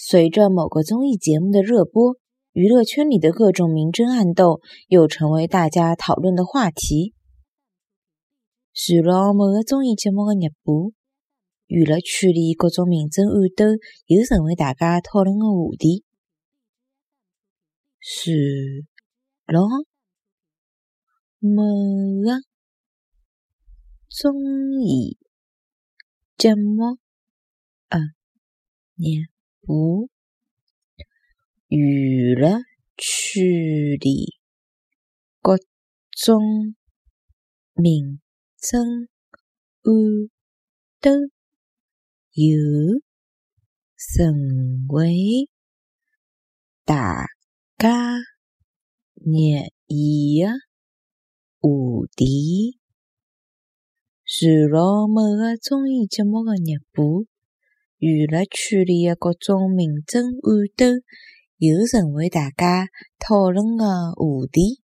随着某个综艺节目的热播，娱乐圈里的各种明争暗斗又成为大家讨论的话题。随了某个综艺节目的热播，娱乐圈里各种明争暗斗又成为大家讨论的话题。随着某个综艺节目的热播，娱乐圈里各种明争暗斗又成为大家热议的话题。随着某个综艺节目的热播。娱乐圈里的各种明争暗斗又成为大家讨论的话题。